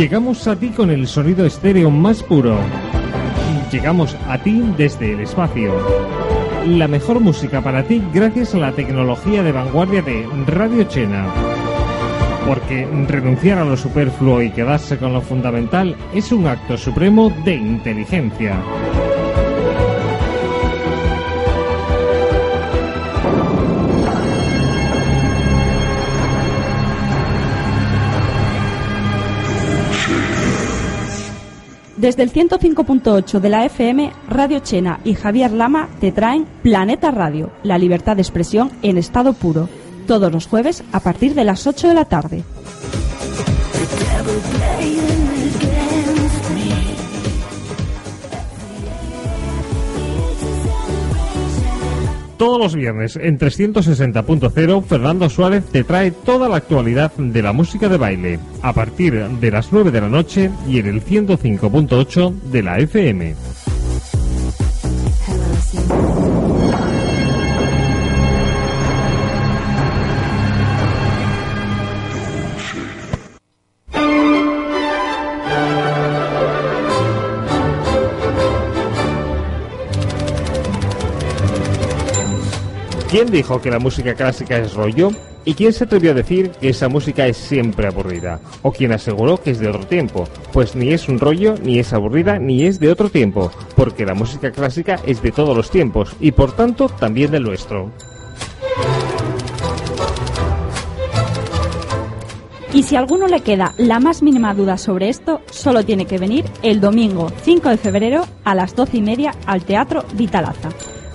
Llegamos a ti con el sonido estéreo más puro. Llegamos a ti desde el espacio. La mejor música para ti gracias a la tecnología de vanguardia de Radio Chena. Porque renunciar a lo superfluo y quedarse con lo fundamental es un acto supremo de inteligencia. Desde el 105.8 de la FM, Radio Chena y Javier Lama te traen Planeta Radio, la libertad de expresión en estado puro, todos los jueves a partir de las 8 de la tarde. Todos los viernes en 360.0 Fernando Suárez te trae toda la actualidad de la música de baile a partir de las 9 de la noche y en el 105.8 de la FM. ¿Quién dijo que la música clásica es rollo? ¿Y quién se atrevió a decir que esa música es siempre aburrida? ¿O quién aseguró que es de otro tiempo? Pues ni es un rollo, ni es aburrida, ni es de otro tiempo, porque la música clásica es de todos los tiempos, y por tanto también del nuestro. Y si a alguno le queda la más mínima duda sobre esto, solo tiene que venir el domingo 5 de febrero a las 12 y media al Teatro Vitalaza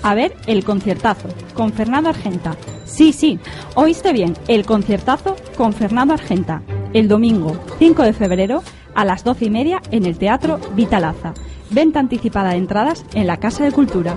a ver el conciertazo con Fernando Argenta. Sí, sí, oíste bien, el conciertazo con Fernando Argenta. El domingo 5 de febrero a las 12 y media en el Teatro Vitalaza. Venta anticipada de entradas en la Casa de Cultura.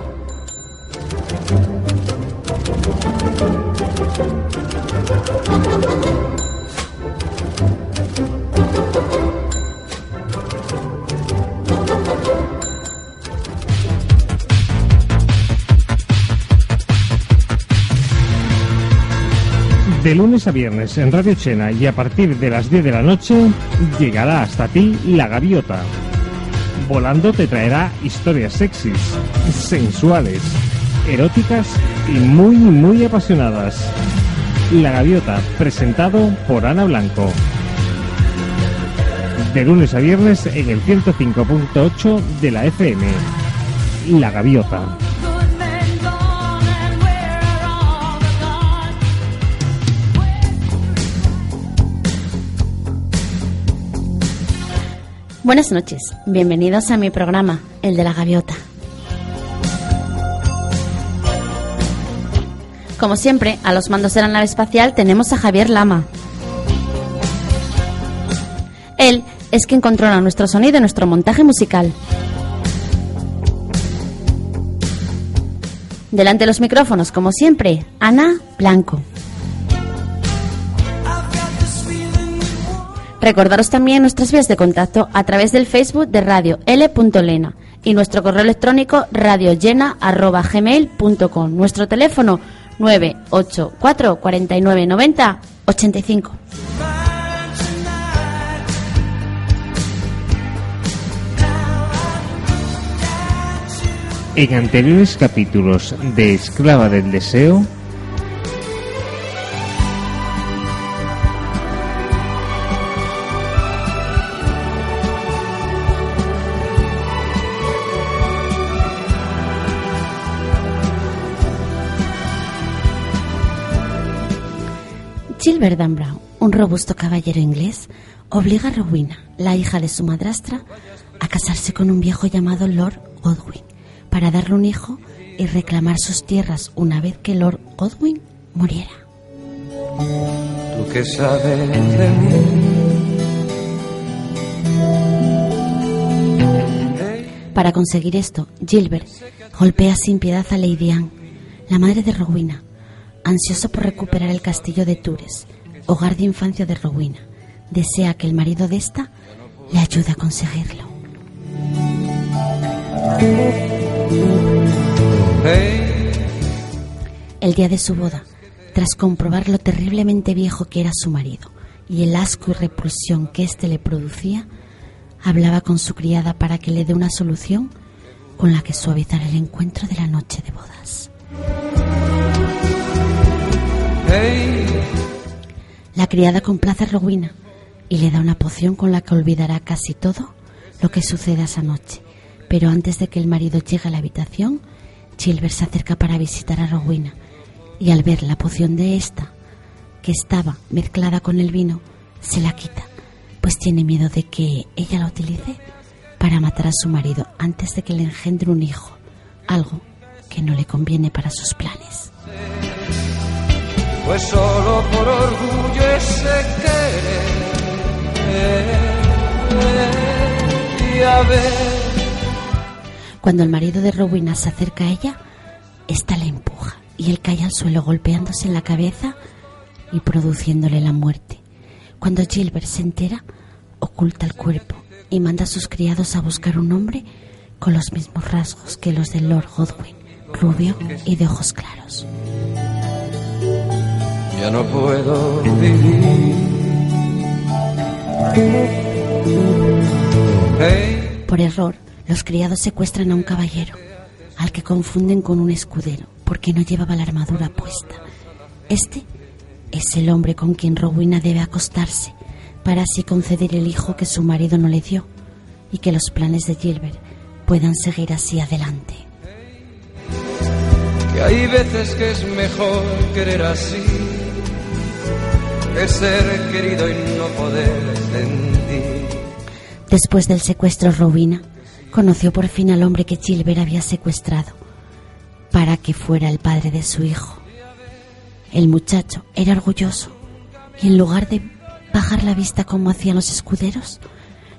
De lunes a viernes en Radio Chena y a partir de las 10 de la noche llegará hasta ti La Gaviota. Volando te traerá historias sexys, sensuales, eróticas y muy, muy apasionadas. La Gaviota, presentado por Ana Blanco. De lunes a viernes en el 105.8 de la FM. La Gaviota. Buenas noches, bienvenidos a mi programa, el de la gaviota. Como siempre, a los mandos de la nave espacial tenemos a Javier Lama. Él es quien controla nuestro sonido y nuestro montaje musical. Delante de los micrófonos, como siempre, Ana Blanco. Recordaros también nuestras vías de contacto a través del Facebook de Radio L.Lena y nuestro correo electrónico radiollena.gmail.com. Nuestro teléfono 984 49 90 85. En anteriores capítulos de Esclava del Deseo, Gilbert Brown, un robusto caballero inglés, obliga a Rowena, la hija de su madrastra, a casarse con un viejo llamado Lord Godwin para darle un hijo y reclamar sus tierras una vez que Lord Godwin muriera. Tú que sabes de mí. Para conseguir esto, Gilbert golpea sin piedad a Lady Anne, la madre de Rowena, ansioso por recuperar el castillo de Tours, hogar de infancia de Rowena. Desea que el marido de esta le ayude a conseguirlo. El día de su boda, tras comprobar lo terriblemente viejo que era su marido y el asco y repulsión que éste le producía, hablaba con su criada para que le dé una solución con la que suavizar el encuentro de la noche de bodas. La criada complace a Rowena y le da una poción con la que olvidará casi todo lo que sucede esa noche. Pero antes de que el marido llegue a la habitación, Gilbert se acerca para visitar a Rowena y al ver la poción de esta, que estaba mezclada con el vino, se la quita pues tiene miedo de que ella la utilice para matar a su marido antes de que le engendre un hijo, algo que no le conviene para sus planes. Pues solo por orgullo ese y a ver. Cuando el marido de Rowena se acerca a ella, esta le empuja y él cae al suelo golpeándose en la cabeza y produciéndole la muerte. Cuando Gilbert se entera, oculta el cuerpo y manda a sus criados a buscar un hombre con los mismos rasgos que los del Lord Godwin, rubio y de ojos claros. Ya no puedo vivir. Por error, los criados secuestran a un caballero, al que confunden con un escudero, porque no llevaba la armadura puesta. Este es el hombre con quien Rowena debe acostarse para así conceder el hijo que su marido no le dio y que los planes de Gilbert puedan seguir así adelante. Que hay veces que es mejor querer así ser querido y no poder sentir. Después del secuestro, Rowena conoció por fin al hombre que Gilbert había secuestrado para que fuera el padre de su hijo. El muchacho era orgulloso y en lugar de bajar la vista como hacían los escuderos,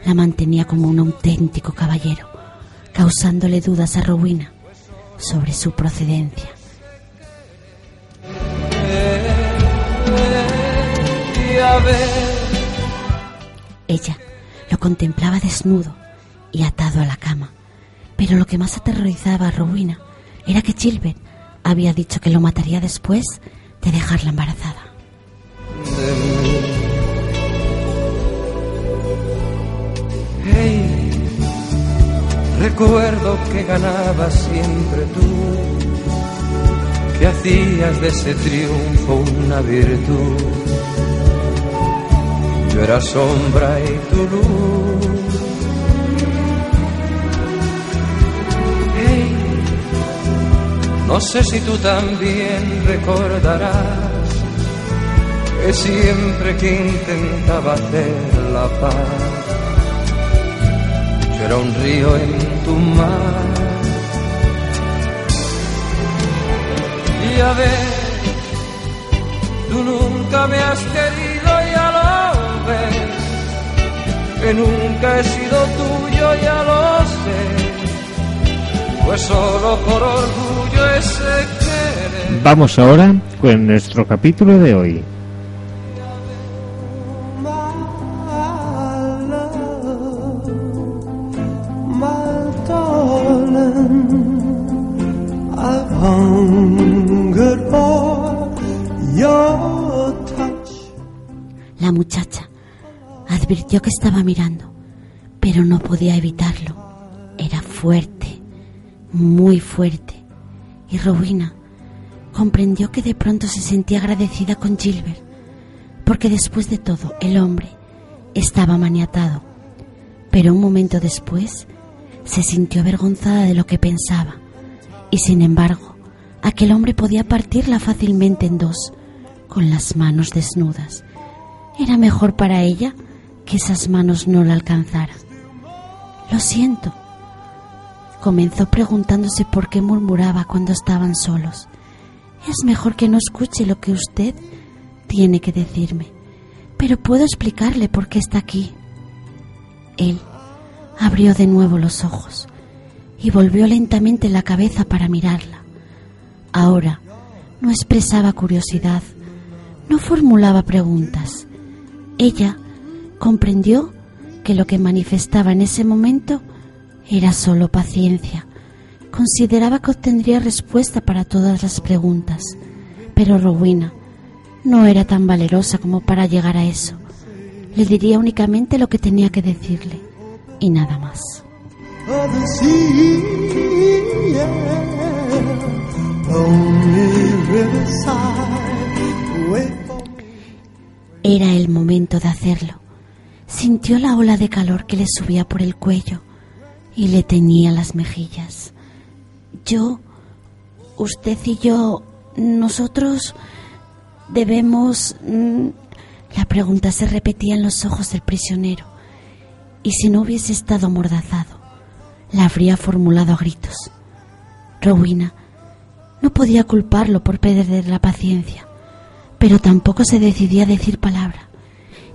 la mantenía como un auténtico caballero, causándole dudas a Rowena sobre su procedencia. Ella lo contemplaba desnudo y atado a la cama, pero lo que más aterrorizaba a Rowena era que Gilbert había dicho que lo mataría después de dejarla embarazada. Hey, recuerdo que ganabas siempre tú, que hacías de ese triunfo una virtud. Yo era sombra y tu luz. Hey, no sé si tú también recordarás que siempre que intentaba hacer la paz era un río en tu mar. Y a ver, tú nunca me has querido, Que nunca he sido tuyo, ya lo sé. Pues solo por orgullo ese querer. Vamos ahora con nuestro capítulo de hoy. La muchacha que estaba mirando, pero no podía evitarlo. Era fuerte, muy fuerte, y Rowena comprendió que de pronto se sentía agradecida con Gilbert, porque después de todo el hombre estaba maniatado. Pero un momento después se sintió avergonzada de lo que pensaba, y sin embargo aquel hombre podía partirla fácilmente en dos, con las manos desnudas. Era mejor para ella que esas manos no la alcanzaran. Lo siento. Comenzó preguntándose por qué murmuraba cuando estaban solos. Es mejor que no escuche lo que usted tiene que decirme, pero puedo explicarle por qué está aquí. Él abrió de nuevo los ojos y volvió lentamente la cabeza para mirarla. Ahora no expresaba curiosidad, no formulaba preguntas. Ella comprendió que lo que manifestaba en ese momento era solo paciencia. Consideraba que obtendría respuesta para todas las preguntas, pero Rowena no era tan valerosa como para llegar a eso. Le diría únicamente lo que tenía que decirle y nada más. Era el momento de hacerlo. Sintió la ola de calor que le subía por el cuello y le teñía las mejillas. Yo, usted y yo, nosotros debemos... Mm, la pregunta se repetía en los ojos del prisionero y si no hubiese estado amordazado, la habría formulado a gritos. Rowena no podía culparlo por perder la paciencia, pero tampoco se decidía a decir palabra.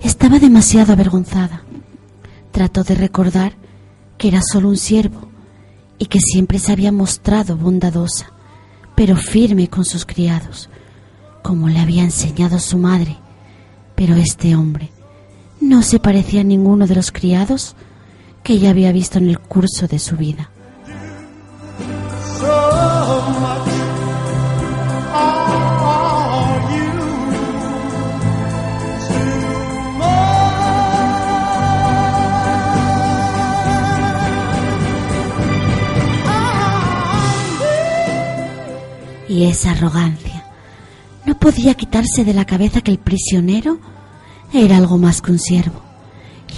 Estaba demasiado avergonzada. Trató de recordar que era solo un siervo y que siempre se había mostrado bondadosa, pero firme con sus criados, como le había enseñado su madre. Pero este hombre no se parecía a ninguno de los criados que ella había visto en el curso de su vida. Y esa arrogancia no podía quitarse de la cabeza que el prisionero era algo más que un siervo.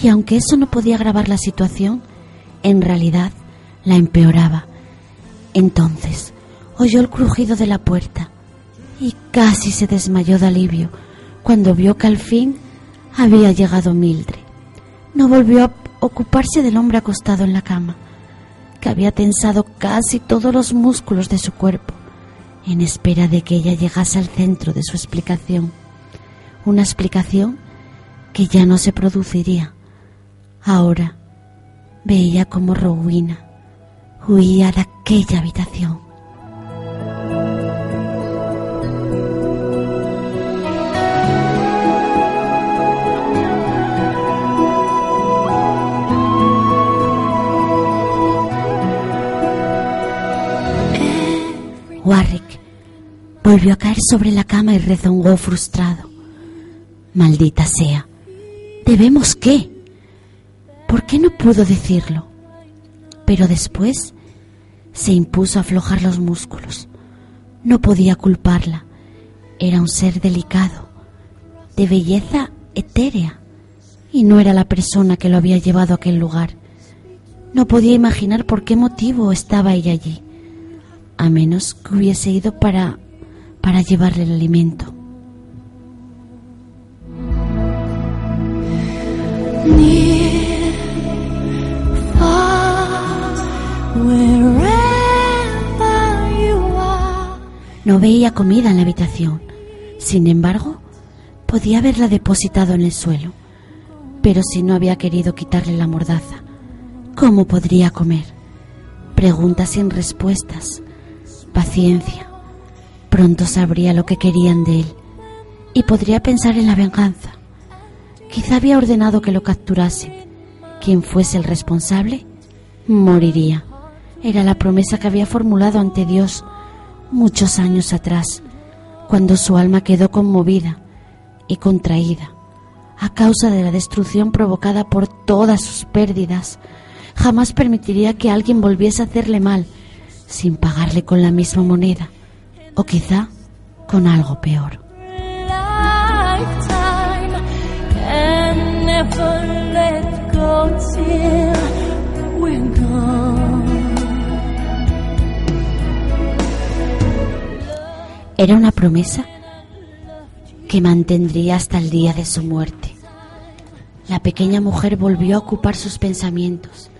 Y aunque eso no podía agravar la situación, en realidad la empeoraba. Entonces oyó el crujido de la puerta y casi se desmayó de alivio cuando vio que al fin había llegado Mildred. No volvió a ocuparse del hombre acostado en la cama, que había tensado casi todos los músculos de su cuerpo, en espera de que ella llegase al centro de su explicación. Una explicación que ya no se produciría. Ahora veía como Rowena huía de aquella habitación. Warwick volvió a caer sobre la cama y rezongó frustrado. Maldita sea, ¿Debemos qué? ¿Por qué no pudo decirlo? Pero después se impuso a aflojar los músculos. No podía culparla. Era un ser delicado, de belleza etérea, y no era la persona que lo había llevado a aquel lugar. No podía imaginar por qué motivo estaba ella allí, a menos que hubiese ido para para llevarle el alimento. No veía comida en la habitación. Sin embargo, podía haberla depositado en el suelo. Pero si no había querido quitarle la mordaza, ¿cómo podría comer? Preguntas sin respuestas. Paciencia. Pronto sabría lo que querían de él y podría pensar en la venganza. Quizá había ordenado que lo capturase. Quien fuese el responsable, moriría. Era la promesa que había formulado ante Dios muchos años atrás, cuando su alma quedó conmovida y contraída a causa de la destrucción provocada por todas sus pérdidas. Jamás permitiría que alguien volviese a hacerle mal sin pagarle con la misma moneda, o quizá con algo peor. Era una promesa que mantendría hasta el día de su muerte. La pequeña mujer volvió a ocupar sus pensamientos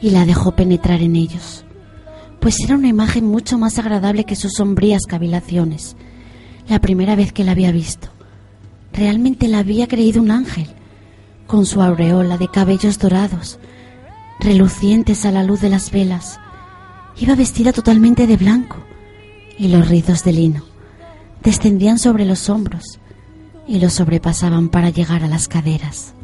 y la dejó penetrar en ellos. Pues era una imagen mucho más agradable que sus sombrías cavilaciones. La primera vez que la había visto, realmente la había creído un ángel, con su aureola de cabellos dorados, relucientes a la luz de las velas. Iba vestida totalmente de blanco y los rizos de lino descendían sobre los hombros y los sobrepasaban para llegar a las caderas.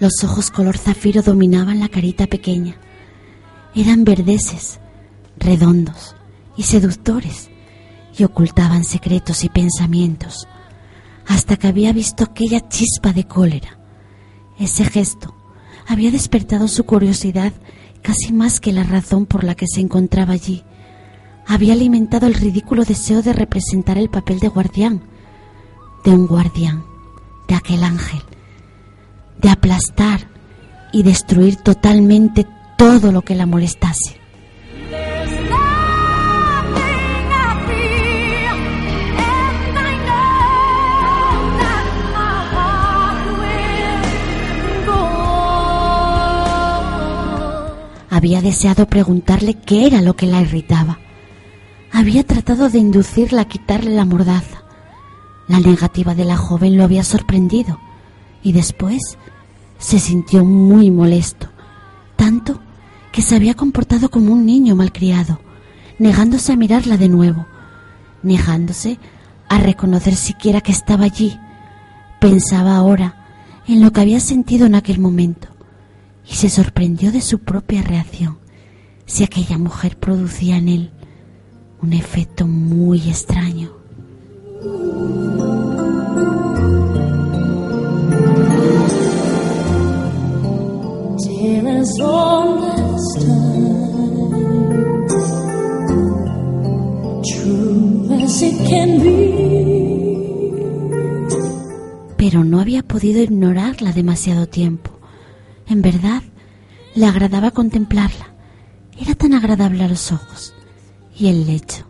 Los ojos color zafiro dominaban la carita pequeña. Eran verdeces, redondos y seductores, y ocultaban secretos y pensamientos, hasta que había visto aquella chispa de cólera. Ese gesto había despertado su curiosidad casi más que la razón por la que se encontraba allí. Había alimentado el ridículo deseo de representar el papel de guardián, de un guardián, de aquel ángel de aplastar y destruir totalmente todo lo que la molestase. Había deseado preguntarle qué era lo que la irritaba. Había tratado de inducirla a quitarle la mordaza. La negativa de la joven lo había sorprendido y después se sintió muy molesto, tanto que se había comportado como un niño malcriado, negándose a mirarla de nuevo, negándose a reconocer siquiera que estaba allí. Pensaba ahora en lo que había sentido en aquel momento y se sorprendió de su propia reacción, si aquella mujer producía en él un efecto muy extraño. Pero no había podido ignorarla demasiado tiempo. En verdad, le agradaba contemplarla. Era tan agradable a los ojos. Y el hecho,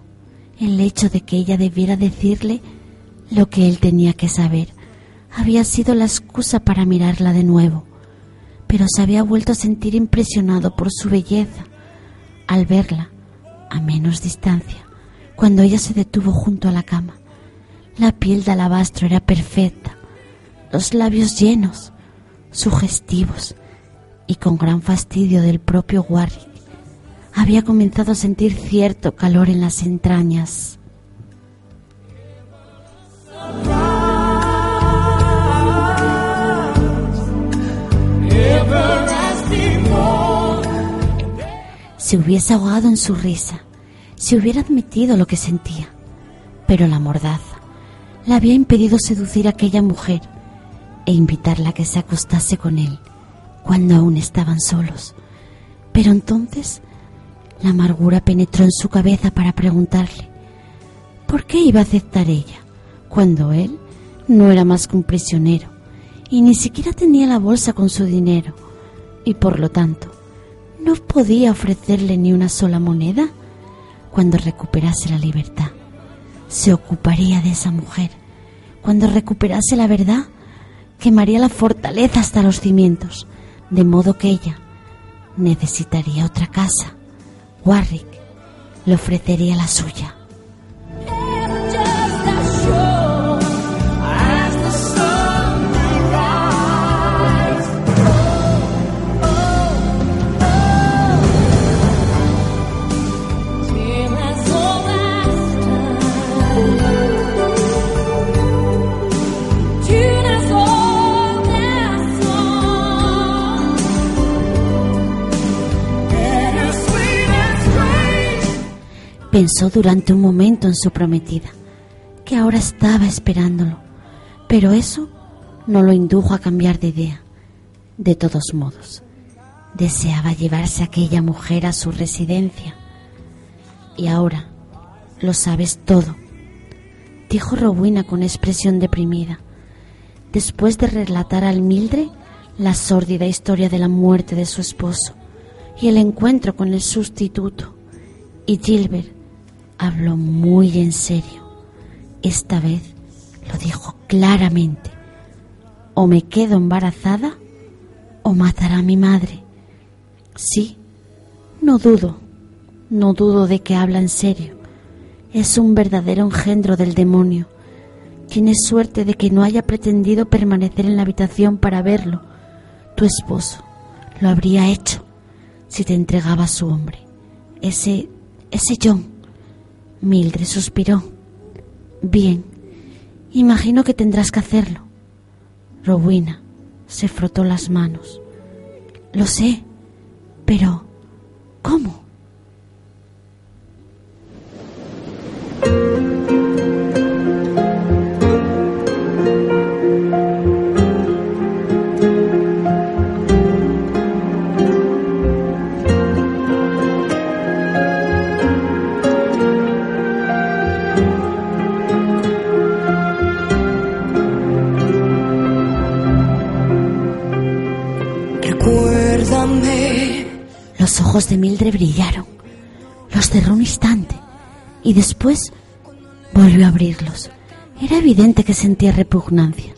el hecho de que ella debiera decirle lo que él tenía que saber, había sido la excusa para mirarla de nuevo pero se había vuelto a sentir impresionado por su belleza al verla a menos distancia, cuando ella se detuvo junto a la cama. La piel de alabastro era perfecta, los labios llenos, sugestivos, y con gran fastidio del propio Warwick, había comenzado a sentir cierto calor en las entrañas. Se hubiese ahogado en su risa, si hubiera admitido lo que sentía. Pero la mordaza le había impedido seducir a aquella mujer e invitarla a que se acostase con él cuando aún estaban solos. Pero entonces la amargura penetró en su cabeza para preguntarle por qué iba a aceptar ella cuando él no era más que un prisionero y ni siquiera tenía la bolsa con su dinero y por lo tanto no podía ofrecerle ni una sola moneda. Cuando recuperase la libertad, se ocuparía de esa mujer. Cuando recuperase la verdad, quemaría la fortaleza hasta los cimientos, de modo que ella necesitaría otra casa. Warwick le ofrecería la suya. Pensó durante un momento en su prometida, que ahora estaba esperándolo, pero eso no lo indujo a cambiar de idea. De todos modos, deseaba llevarse a aquella mujer a su residencia. Y ahora lo sabes todo, dijo Rowena con expresión deprimida, después de relatar al Mildred la sórdida historia de la muerte de su esposo y el encuentro con el sustituto. Y Gilbert habló muy en serio. Esta vez Lo dijo claramente. O me quedo embarazada o matará a mi madre. Sí, no dudo, no dudo de que habla en serio. Es un verdadero engendro del demonio. Tienes suerte de que no haya pretendido permanecer en la habitación para verlo. Tu esposo lo habría hecho si te entregaba a su hombre. Ese, ese John. Mildred suspiró. Bien, imagino que tendrás que hacerlo. Rowena se frotó las manos. Lo sé, pero ¿cómo? Ojos de Mildred brillaron. Los cerró un instante y después volvió a abrirlos. Era evidente que sentía repugnancia.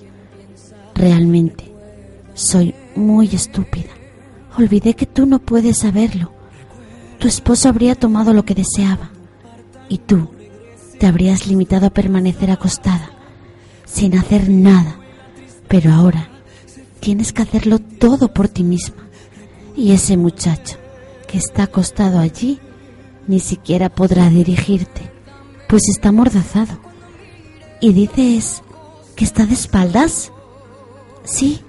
Realmente, soy muy estúpida. Olvidé que tú no puedes saberlo. Tu esposo habría tomado lo que deseaba y tú te habrías limitado a permanecer acostada, sin hacer nada. Pero ahora tienes que hacerlo todo por ti misma. Y ese muchacho que está acostado allí ni siquiera podrá dirigirte, pues está amordazado. ¿Y dices que está de espaldas? Sí,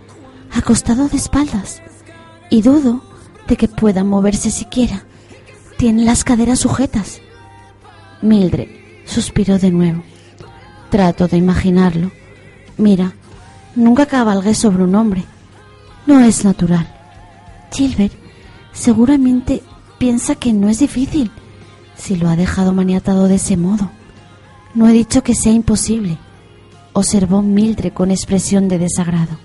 acostado de espaldas. Y dudo de que pueda moverse siquiera. Tiene las caderas sujetas. Mildred suspiró de nuevo. Trato de imaginarlo. Mira, nunca cabalgué sobre un hombre. No es natural. Gilbert seguramente piensa que no es difícil si lo ha dejado maniatado de ese modo. No he dicho que sea imposible, observó Mildred con expresión de desagrado.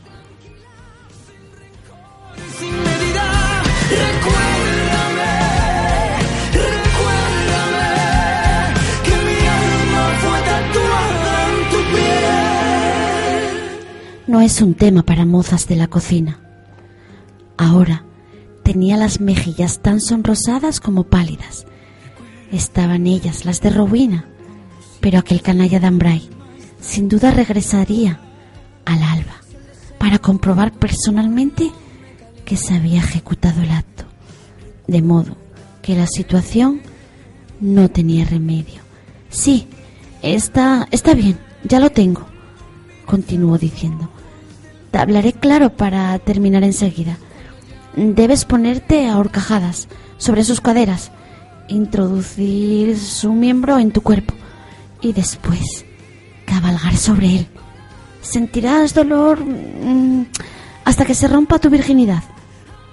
No es un tema para mozas de la cocina. Ahora tenía las mejillas tan sonrosadas como pálidas. Estaban ellas, las de Rowena, pero aquel canalla de Ambray sin duda regresaría al alba para comprobar personalmente que se había ejecutado el acto, de modo que la situación no tenía remedio. Sí, está, está bien, ya lo tengo, continuó diciendo. Te hablaré claro para terminar enseguida. Debes ponerte a horcajadas sobre sus caderas, introducir su miembro en tu cuerpo y después cabalgar sobre él. Sentirás dolor mm, hasta que se rompa tu virginidad,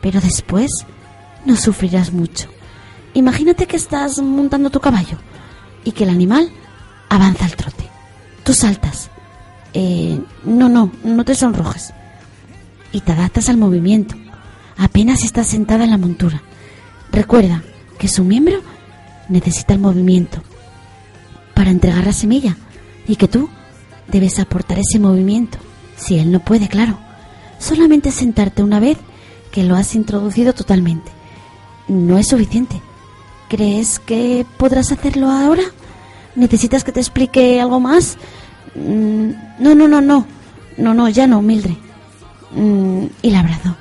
pero después no sufrirás mucho. Imagínate que estás montando tu caballo y que el animal avanza al trote. Tú saltas. Eh, no, no, no te sonrojes. Y te adaptas al movimiento. Apenas estás sentada en la montura. Recuerda que su miembro necesita el movimiento para entregar la semilla y que tú debes aportar ese movimiento. Si él no puede, claro. Solamente sentarte una vez que lo has introducido totalmente. No es suficiente. ¿Crees que podrás hacerlo ahora? ¿Necesitas que te explique algo más? Mm, No, no, no, no. No, no, ya no, Mildred. Mm, Y la abrazó.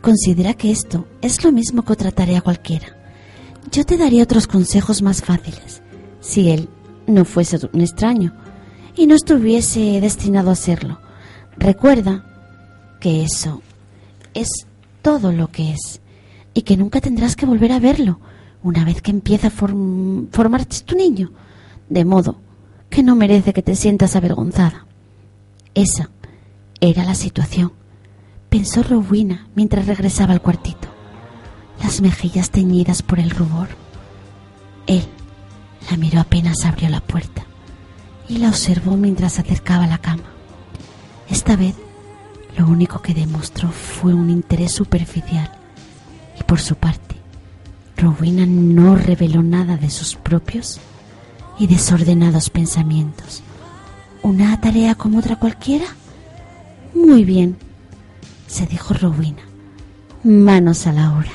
Considera que esto es lo mismo que otra tarea cualquiera. Yo te daría otros consejos más fáciles, si él no fuese un extraño y no estuviese destinado a serlo. Recuerda que eso es todo lo que es y que nunca tendrás que volver a verlo una vez que empieza a form- formarse tu niño, de modo que no merece que te sientas avergonzada. Esa era la situación, pensó Rowena mientras regresaba al cuartito, las mejillas teñidas por el rubor. Él La miró apenas abrió la puerta y la observó mientras acercaba la cama. Esta vez lo único que demostró fue un interés superficial y por su parte, Rowena no reveló nada de sus propios y desordenados pensamientos. ¿Una tarea como otra cualquiera? Muy bien, se dijo Rowena. Manos a la obra.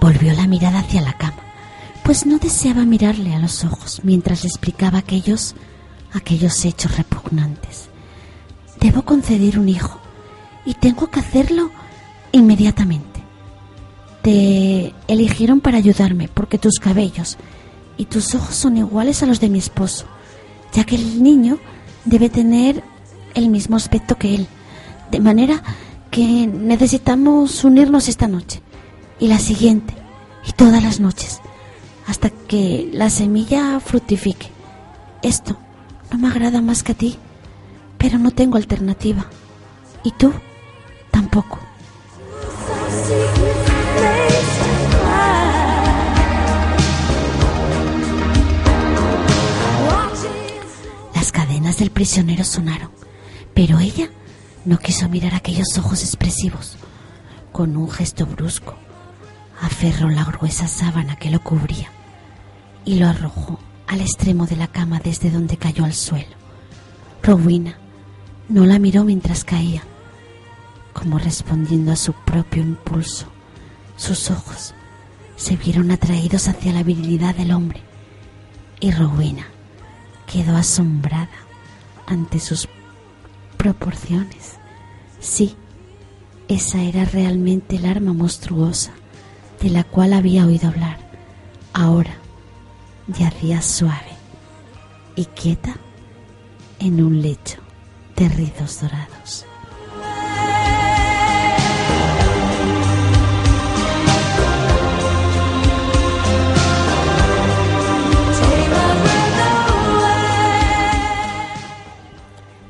Volvió la mirada hacia la cama, pues no deseaba mirarle a los ojos mientras le explicaba aquellos, aquellos hechos repugnantes. Debo conceder un hijo y tengo que hacerlo inmediatamente. Te eligieron para ayudarme porque tus cabellos y tus ojos son iguales a los de mi esposo, ya que el niño debe tener el mismo aspecto que él, de manera que necesitamos unirnos esta noche y la siguiente y todas las noches hasta que la semilla fructifique. Esto no me agrada más que a ti, pero no tengo alternativa. ¿Y tú? Tampoco. Las cadenas del prisionero sonaron, pero ella no quiso mirar aquellos ojos expresivos. Con un gesto brusco, aferró la gruesa sábana que lo cubría y lo arrojó al extremo de la cama desde donde cayó al suelo. Rowena no la miró mientras caía, como respondiendo a su propio impulso. Sus ojos se vieron atraídos hacia la virilidad del hombre y Rowena quedó asombrada ante sus proporciones. Sí, esa era realmente el arma monstruosa de la cual había oído hablar. Ahora yacía suave y quieta en un lecho de rizos dorados.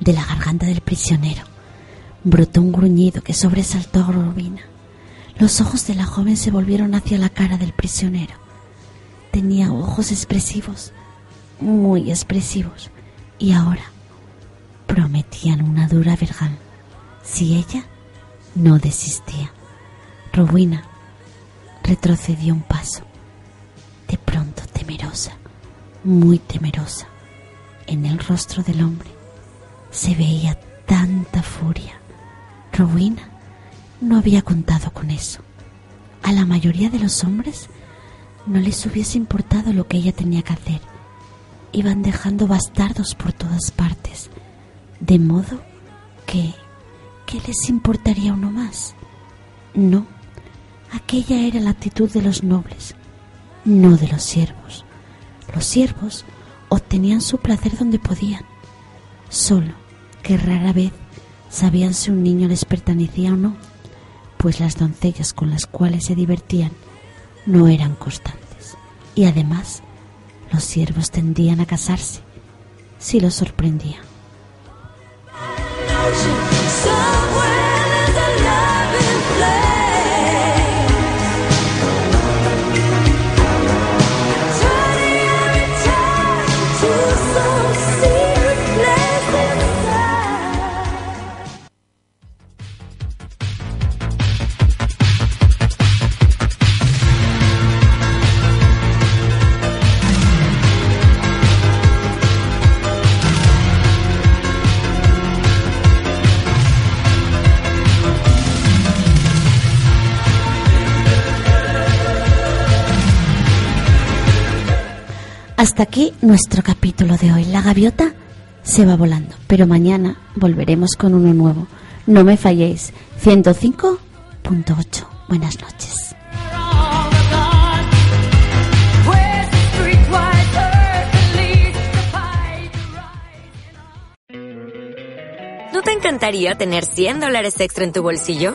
De la garganta del prisionero brotó un gruñido que sobresaltó a Robina. Los ojos de la joven se volvieron hacia la cara del prisionero. Tenía ojos expresivos, muy expresivos, y ahora prometían una dura vergán si ella no desistía. Rowena retrocedió un paso, de pronto temerosa, muy temerosa. En el rostro del hombre se veía tanta furia. Rowena no había contado con eso. A la mayoría de los hombres no les hubiese importado lo que ella tenía que hacer. Iban dejando bastardos por todas partes, de modo que ¿qué les importaría uno más? No, aquella era la actitud de los nobles, no de los siervos. Los siervos obtenían su placer donde podían, solo que rara vez sabían si un niño les pertenecía o no pues las doncellas con las cuales se divertían no eran constantes. Y además, los siervos tendían a casarse si los sorprendía. Hasta aquí nuestro capítulo de hoy. La gaviota se va volando, pero mañana volveremos con uno nuevo. No me falléis. 105.8. Buenas noches. ¿No te encantaría tener 100 dólares extra en tu bolsillo?